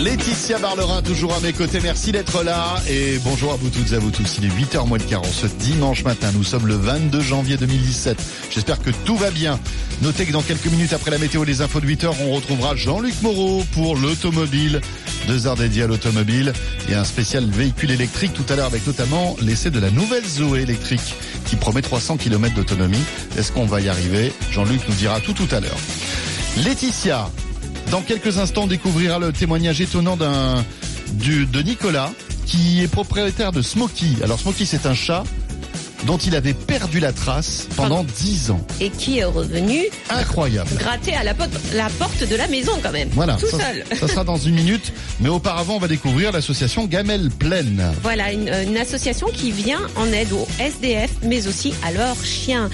Laetitia Barlerin, toujours à mes côtés. Merci d'être là. Et bonjour à vous toutes et à vous tous. Il est 8h moins quart en ce dimanche matin. Nous sommes le 22 janvier 2017. J'espère que tout va bien. Notez que dans quelques minutes après la météo des infos de 8h, on retrouvera Jean-Luc Moreau pour l'automobile. Deux heures dédiées à l'automobile et un spécial véhicule électrique tout à l'heure avec notamment l'essai de la nouvelle Zoé électrique qui promet 300 km d'autonomie. Est-ce qu'on va y arriver? Jean-Luc nous dira tout tout à l'heure. Laetitia, dans quelques instants, on découvrira le témoignage étonnant d'un du de Nicolas qui est propriétaire de Smokey. Alors Smokey, c'est un chat dont il avait perdu la trace pendant 10 ans. Et qui est revenu Incroyable. gratter à la, porte- la porte de la maison quand même. Voilà, Tout ça, seul. ça sera dans une minute. Mais auparavant, on va découvrir l'association Gamelle Plaine. Voilà, une, une association qui vient en aide aux SDF, mais aussi à leurs chiens.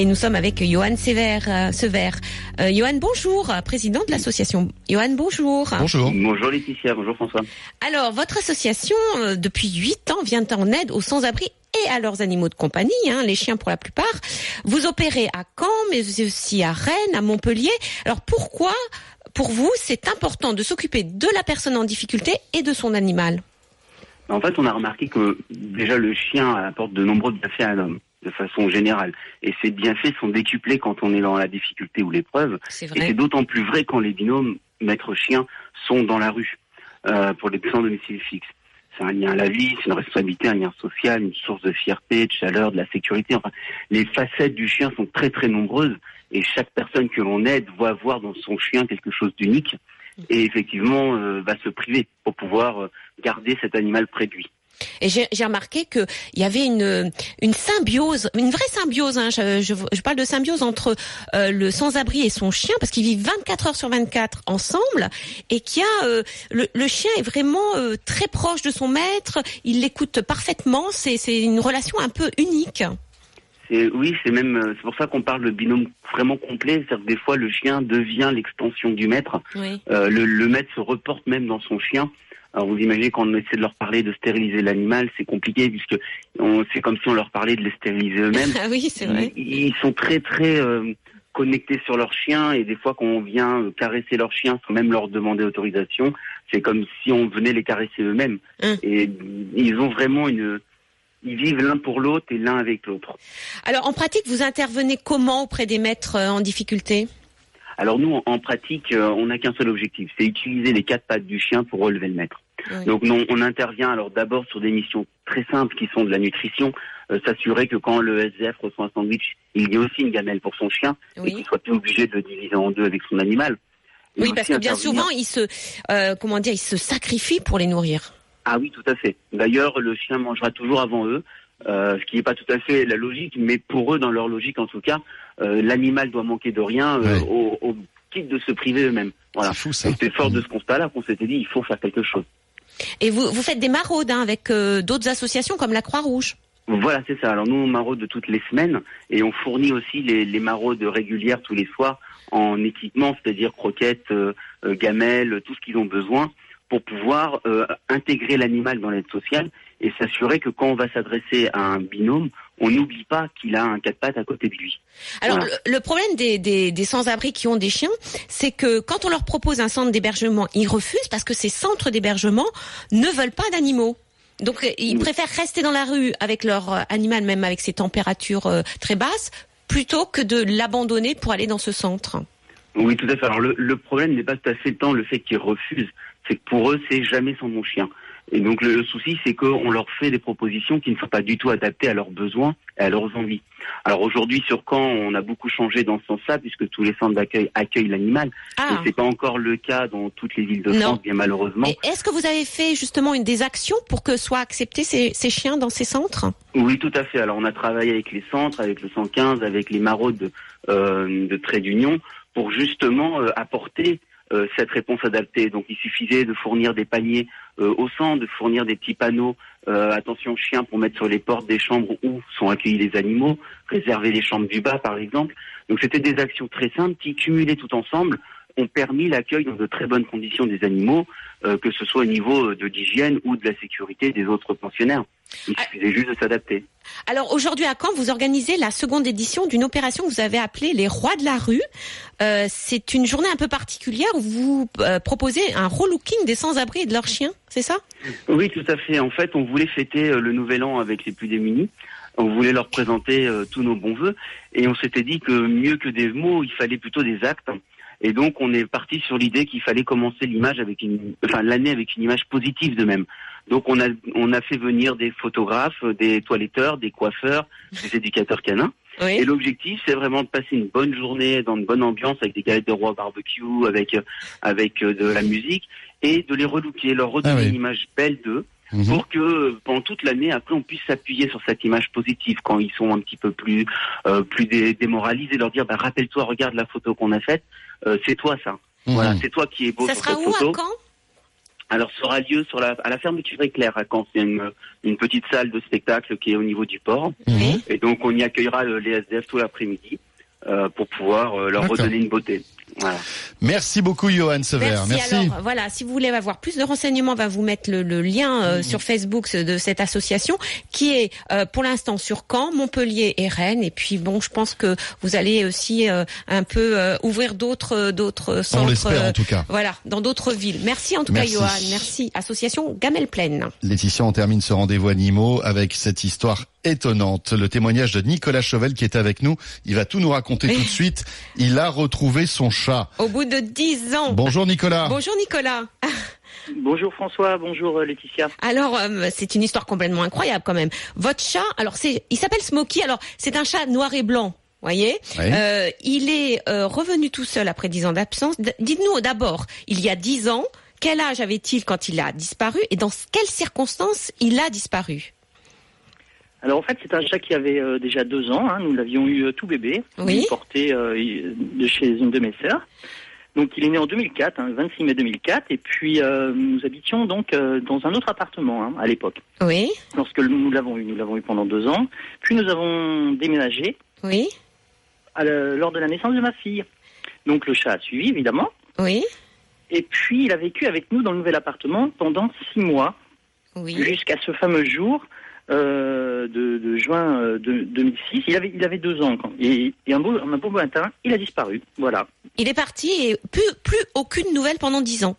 Et nous sommes avec Johan Sever. euh, Sever. Euh, Johan, bonjour, président de l'association. Johan, bonjour. Bonjour. Bonjour Laetitia, bonjour François. Alors, votre association, euh, depuis huit ans, vient en aide aux sans-abri et à leurs animaux de compagnie, hein, les chiens pour la plupart. Vous opérez à Caen, mais aussi à Rennes, à Montpellier. Alors, pourquoi, pour vous, c'est important de s'occuper de la personne en difficulté et de son animal? En fait, on a remarqué que déjà le chien apporte de nombreux bienfaits à l'homme, de façon générale. Et ces bienfaits sont décuplés quand on est dans la difficulté ou l'épreuve. C'est Et c'est d'autant plus vrai quand les binômes maître-chien sont dans la rue euh, pour les sans domicile fixe. c'est un lien à la vie, c'est une responsabilité, un lien social, une source de fierté, de chaleur, de la sécurité. Enfin, les facettes du chien sont très très nombreuses et chaque personne que l'on aide voit voir dans son chien quelque chose d'unique et effectivement euh, va se priver pour pouvoir euh, garder cet animal près de lui. Et j'ai remarqué qu'il y avait une, une symbiose, une vraie symbiose. Hein, je, je, je, parle de symbiose entre euh, le sans-abri et son chien, parce qu'ils vivent 24 heures sur 24 ensemble, et qu'il y a euh, le, le, chien est vraiment euh, très proche de son maître. Il l'écoute parfaitement. C'est une relation un peu unique. Oui, c'est même c'est pour ça qu'on parle de binôme vraiment complet. C'est-à-dire que des fois le chien devient l'extension du maître. Oui. le, le maître se reporte même dans son chien. Alors vous imaginez quand on essaie de leur parler de stériliser l'animal, c'est compliqué puisque c'est comme si on leur parlait de les stériliser eux-mêmes. (laughs) Ah oui, c'est vrai. Ils, ils, sont très très euh, connectés sur leur chien et des fois quand on vient caresser leur chien sans même leur demander autorisation, c'est comme si on venait les caresser eux-mêmes. Hum. Et ils ont vraiment une ils vivent l'un pour l'autre et l'un avec l'autre. Alors en pratique, vous intervenez comment auprès des maîtres euh, en difficulté? Alors nous, en pratique, euh, on n'a qu'un seul objectif, c'est utiliser les quatre pattes du chien pour relever le maître. Oui. Donc non, on intervient alors d'abord sur des missions très simples qui sont de la nutrition, euh, s'assurer que quand le SDF reçoit un sandwich, il y ait aussi une gamelle pour son chien Oui. et qu'il soit plus obligé de diviser en deux avec son animal. Et Oui, parce que bien intervenir- souvent, ils se, euh, comment dire, ils se sacrifient pour les nourrir. Ah oui, tout à fait. D'ailleurs, le chien mangera toujours avant eux, euh, ce qui n'est pas tout à fait la logique, mais pour eux, dans leur logique en tout cas, euh, l'animal doit manquer de rien euh, Ouais. au, de se priver eux-mêmes. Voilà. C'est fou ça. Et c'est fort de ce constat-là qu'on s'était dit, il faut faire quelque chose. Et vous, vous faites des maraudes hein, avec euh, d'autres associations comme la Croix-Rouge. Voilà, c'est ça. Alors nous, on maraude toutes les semaines et on fournit aussi les, les maraudes régulières tous les soirs en équipement, c'est-à-dire croquettes, gamelles, tout ce qu'ils ont besoin pour pouvoir euh, intégrer l'animal dans l'aide sociale et s'assurer que quand on va s'adresser à un binôme, on n'oublie pas qu'il a un quatre pattes à côté de lui. Alors Voilà. le, le problème des, des, des sans-abri qui ont des chiens, c'est que quand on leur propose un centre d'hébergement, ils refusent parce que ces centres d'hébergement ne veulent pas d'animaux. Donc ils Oui. préfèrent rester dans la rue avec leur euh, animal, même avec ses températures euh, très basses, plutôt que de l'abandonner pour aller dans ce centre. Oui, tout à fait. Alors le, le problème n'est pas tout à fait tant le fait qu'ils refusent, c'est que pour eux, c'est jamais sans mon chien. Et donc le, le souci, c'est qu'on leur fait des propositions qui ne sont pas du tout adaptées à leurs besoins et à leurs envies. Alors aujourd'hui, sur Caen, on a beaucoup changé dans ce sens-là, puisque tous les centres d'accueil accueillent l'animal. Ah. Et c'est pas encore le cas dans toutes les villes de Non. France, bien malheureusement. Est-ce que vous avez fait justement une des actions pour que soient acceptés ces, ces chiens dans ces centres? Oui, tout à fait. Alors, on a travaillé avec les centres, avec le 115, avec les maraudes de, euh, de Trait d'Union pour justement euh, apporter euh, cette réponse adaptée. Donc, il suffisait de fournir des paniers euh, au centre, de fournir des petits panneaux euh, attention chien pour mettre sur les portes des chambres où sont accueillis les animaux, réserver les chambres du bas, par exemple. Donc, c'était des actions très simples qui, cumulées tout ensemble, ont permis l'accueil dans de très bonnes conditions des animaux, euh, que ce soit au niveau euh, de l'hygiène ou de la sécurité des autres pensionnaires. Il Ah. suffisait juste de s'adapter. Alors aujourd'hui à Caen, vous organisez la seconde édition d'une opération que vous avez appelée les Rois de la rue. Euh, c'est une journée un peu particulière où vous euh, proposez un relooking des sans-abri et de leurs chiens, c'est ça? Oui, tout à fait. En fait, on voulait fêter le nouvel an avec les plus démunis. On voulait leur présenter tous nos bons voeux. Et on s'était dit que mieux que des mots, il fallait plutôt des actes. Et donc, on est parti sur l'idée qu'il fallait commencer l'image avec une, enfin, l'année avec une image positive de même. Donc, on a, on a fait venir des photographes, des toiletteurs, des coiffeurs, des éducateurs canins. Et l'objectif, c'est vraiment de passer une bonne journée dans une bonne ambiance avec des galettes de roi barbecue, avec avec euh, de la musique, et de les relooker, leur redonner Ah oui. une image belle d'eux, Mhm. pour que pendant toute l'année, après, on puisse s'appuyer sur cette image positive quand ils sont un petit peu plus euh, plus dé- démoralisés, leur dire, bah, rappelle-toi, regarde la photo qu'on a faite, c'est toi ça. Mhm. Voilà, c'est toi qui es beau Ça sur sera cette où photo. à Caen? Alors, ça aura lieu sur la, à la fermeture éclair à Caen. C'est une, une petite salle de spectacle qui est au niveau du port. Et donc, on y accueillera euh, les SDF tout l'après-midi euh, pour pouvoir euh, leur redonner une beauté. Voilà. Merci beaucoup, Johan Sever. Merci. Alors voilà, si vous voulez avoir plus de renseignements, on va vous mettre le, le lien euh, sur Facebook de cette association qui est euh, pour l'instant sur Caen, Montpellier et Rennes. Et puis bon, je pense que vous allez aussi euh, un peu euh, ouvrir d'autres d'autres centres. On l'espère euh, en tout cas. Voilà, dans d'autres villes. Merci en tout Merci. cas, Johan. Merci. Association Gamelle Pleine. Laetitia, on termine ce rendez-vous animaux avec cette histoire étonnante. Le témoignage de Nicolas Chauvel qui est avec nous. Il va tout nous raconter tout de suite. Il a retrouvé son chat. Au bout de dix ans. Bonjour Nicolas. Bonjour Nicolas. (laughs) Bonjour François, bonjour euh, Laetitia. Alors, euh, c'est une histoire complètement incroyable quand même. Votre chat, alors c'est, il s'appelle Smokey. Alors, c'est un chat noir et blanc. Voyez, Oui. Euh, il est euh, revenu tout seul après dix ans d'absence. Dites-nous d'abord, il y a dix ans, quel âge avait-il quand il a disparu et dans quelles circonstances il a disparu? Alors en fait, c'est un chat qui avait euh, déjà deux ans. hein. Nous l'avions eu euh, tout bébé. Oui. Porté euh, de chez une de mes sœurs. Donc il est né en 2004, hein, le 26 mai 2004. Et puis nous habitions donc dans un autre appartement hein, à l'époque. Oui, Lorsque nous l'avons eu, nous l'avons eu pendant deux ans. Puis nous avons déménagé oui, à lors de la naissance de ma fille. Donc le chat a suivi évidemment. oui, Et puis il a vécu avec nous dans le nouvel appartement pendant six mois. oui. jusqu'à ce fameux jour euh, de, de juin euh, de, 2006. Il avait, il avait deux ans. Quand, et, et un, beau, un beau matin, il a disparu. Voilà. Il est parti et plus, plus aucune nouvelle pendant dix ans.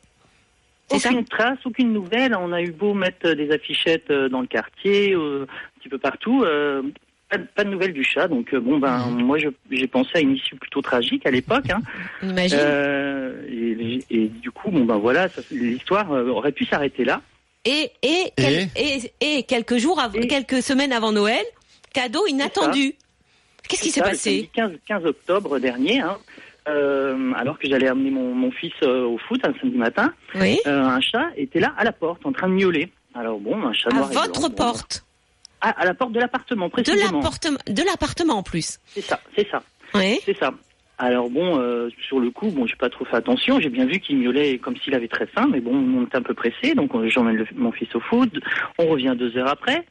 Ça Aucune trace, aucune nouvelle. On a eu beau mettre des affichettes euh, dans le quartier, euh, un petit peu partout. euh, pas, de- pas de nouvelles du chat. Donc, euh, bon, ben, moi, je- j'ai pensé à une issue plutôt tragique à l'époque. Hein. (laughs) Imagine. Euh, et, et du coup, bon, ben voilà, l'histoire euh, aurait pu s'arrêter là. Et, et, et, et quelques jours, av- quelques semaines avant Noël, cadeau inattendu. Qu'est-ce qui s'est le passé samedi 15, 15 octobre dernier, hein, euh, alors que j'allais amener mon, mon fils euh, au foot un samedi matin, Oui. euh, un chat était là à la porte en train de miauler. Alors bon, un chat À noir et votre blanc, bon, porte. à, à la porte de l'appartement, De précisément. l'appartement, de l'appartement en plus. C'est ça, c'est ça, Oui. c'est ça. Alors bon, euh, sur le coup, bon, j'ai pas trop fait attention. J'ai bien vu qu'il miaulait comme s'il avait très faim, mais bon, on était un peu pressé, donc j'emmène mon fils au foot. On revient deux heures après.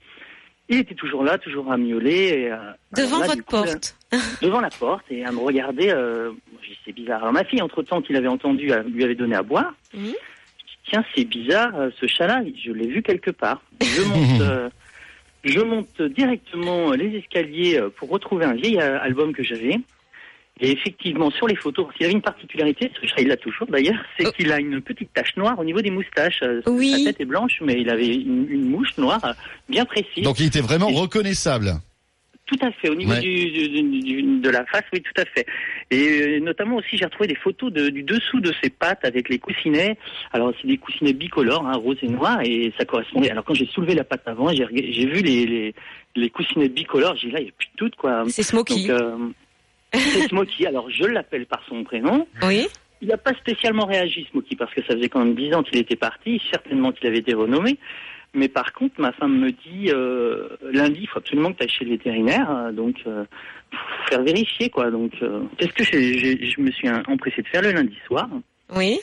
Il était toujours là, toujours à miauler. Et, euh, Devant là, votre là, porte. (laughs) devant la porte et à me regarder. Euh, c'est bizarre. Alors ma fille, entre temps, qu'il avait entendu, lui avait donné à boire. Mhm. Je dis, tiens, c'est bizarre, euh, ce chat-là, je l'ai vu quelque part. Je monte, (laughs) euh, je monte directement les escaliers pour retrouver un vieil album que j'avais. Et effectivement, sur les photos, il avait une particularité, ce il l'a toujours d'ailleurs, c'est Oh. qu'il a une petite tache noire au niveau des moustaches. Euh, Oui. Sa tête est blanche, mais il avait une, une mouche noire euh, bien précise. Donc il était vraiment reconnaissable. Tout à fait, au niveau Ouais. du, du- du- de la face, oui, tout à fait. Et euh, notamment aussi, j'ai retrouvé des photos de- du dessous de ses pattes avec les coussinets. Alors, c'est des coussinets bicolores, hein, rose et noir, et ça correspondait. Alors, quand j'ai soulevé la patte avant, j'ai vu les, les, les coussinets bicolores, j'ai dit là, il n'y a plus de doute, quoi. C'est Smokey. Donc, euh, c'est Smokey. Alors, je l'appelle par son prénom. Oui. Il n'a pas spécialement réagi, Smokey, parce que ça faisait quand même dix ans qu'il était parti, certainement qu'il avait été renommé. Mais par contre, ma femme me dit, euh, lundi, il faut absolument que tu ailles chez le vétérinaire, euh, donc euh, faut faire vérifier, quoi. Donc, euh, qu'est-ce que j'ai- j'ai- je me suis empressé de faire le lundi soir Oui.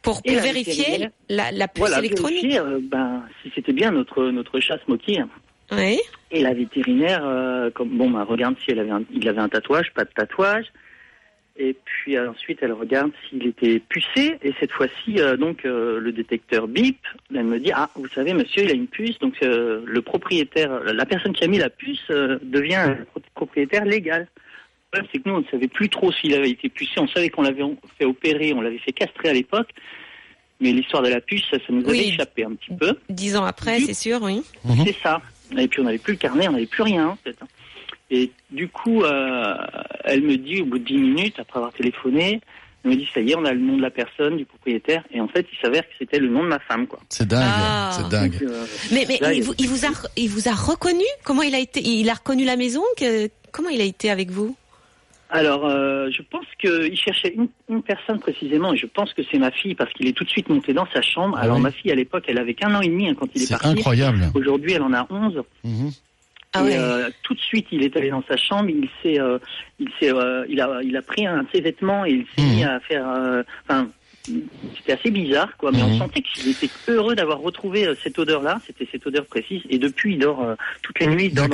Pour, Et vérifier la, la puce Voilà, électronique. vérifier euh, ben, si c'était bien notre, notre chat Smokey. Oui. Et la vétérinaire, euh, comme bon, bah, regarde si elle avait un, il avait un tatouage, pas de tatouage. Et puis euh, ensuite, elle regarde s'il était pucé. Et cette fois-ci, euh, donc euh, le détecteur bip. Elle me dit ah, vous savez, monsieur, il a une puce. Donc euh, le propriétaire, la personne qui a mis la puce devient un propriétaire légal. Le problème, c'est que nous, on ne savait plus trop s'il avait été pucé. On savait qu'on l'avait fait opérer, on l'avait fait castrer à l'époque. Mais l'histoire de la puce, ça, ça nous avait Oui. échappé un petit peu. Dix ans après, c'est sûr, oui. C'est ça. Et puis on n'avait plus le carnet, on n'avait plus rien. En fait. Et du coup, euh, elle me dit au bout de 10 minutes, après avoir téléphoné, elle me dit ça y est, on a le nom de la personne, du propriétaire. Et en fait, il s'avère que c'était le nom de ma femme, quoi. C'est dingue, Ah. c'est dingue. Donc, euh, Mais, mais Là, il, il- vous, il vous a, il vous a reconnu? Comment il a été Il a reconnu la maison? Que, Comment il a été avec vous? Alors, euh, je pense qu'il cherchait une, une personne précisément, et je pense que c'est ma fille, parce qu'il est tout de suite monté dans sa chambre. Ah Alors, oui. ma fille, à l'époque, elle avait qu'un an et demi hein, quand il est C'est parti. incroyable. Aujourd'hui, elle en a 11. Mhm. Ah et ouais. euh, tout de suite, il est allé dans sa chambre, il s'est, euh, il s'est, euh, il a, il a pris un de ses vêtements et il s'est Mhm. mis à faire, euh, enfin, c'était assez bizarre, quoi. Mais Mhm. on sentait qu'il était heureux d'avoir retrouvé euh, cette odeur-là. C'était cette odeur précise. Et depuis, il dort euh, toutes les nuits, dans,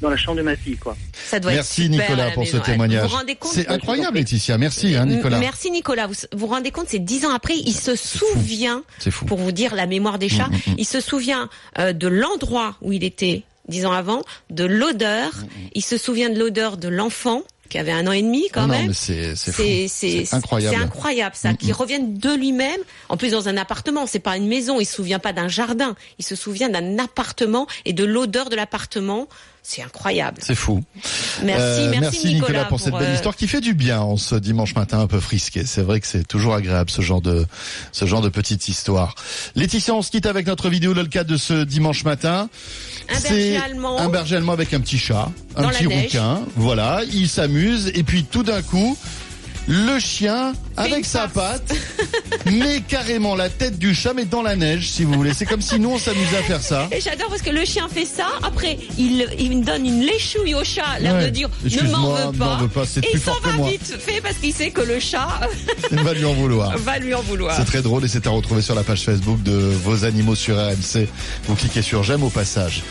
dans la chambre de ma fille, quoi. Ça doit Merci être super à Nicolas la pour ce témoignage. C'est incroyable Laetitia, merci hein, Nicolas. Merci Nicolas. Vous vous rendez compte, c'est dix ans après, il se souvient, C'est fou. pour vous dire la mémoire des chats, Mm, mm, mm. il se souvient euh, de l'endroit où il était dix ans avant, de l'odeur, Mm, il se souvient de l'odeur de l'enfant qui avait un an et demi quand Ah même. C'est incroyable. C'est incroyable ça, Mm, qu'il mm. revienne de lui-même. En plus dans un appartement, c'est pas une maison. Il se souvient pas d'un jardin. Il se souvient d'un appartement et de l'odeur de l'appartement. C'est incroyable. C'est fou. Merci, Euh, merci, Nicolas, pour, cette belle euh, histoire qui fait du bien en ce dimanche matin un peu frisqué. C'est vrai que c'est toujours agréable ce genre de ce genre de petite histoire. Laetitia, on se quitte avec notre vidéo le cas de ce dimanche matin. Un C'est berger allemand. Un berger allemand avec un petit chat, un Dans petit rouquin. Voilà, il s'amuse et puis tout d'un coup, le chien avec sa patte met carrément la tête du chat mais dans la neige si vous voulez. C'est comme si nous on s'amusait à faire ça. Et j'adore parce que le chien fait ça. Après, il, il me donne une léchouille au chat, l'air Ouais. de dire ne m'en veux pas. veux et il s'en va moi. vite fait parce qu'il sait que le chat (laughs) va lui en vouloir. (laughs) va lui en vouloir. C'est très drôle et c'est à retrouver sur la page Facebook de vos animaux sur RMC. Vous cliquez sur j'aime au passage.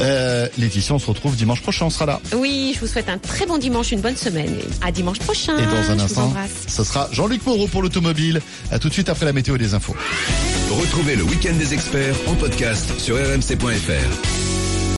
Euh, Laetitia, on se retrouve dimanche prochain, on sera là. Oui, je vous souhaite un très bon dimanche, une bonne semaine. Et à dimanche prochain. Et dans un instant, embrasse. ce sera Jean-Luc Moreau pour l'automobile. À tout de suite après la météo et des infos. Retrouvez le week-end des experts en podcast sur rmc.fr.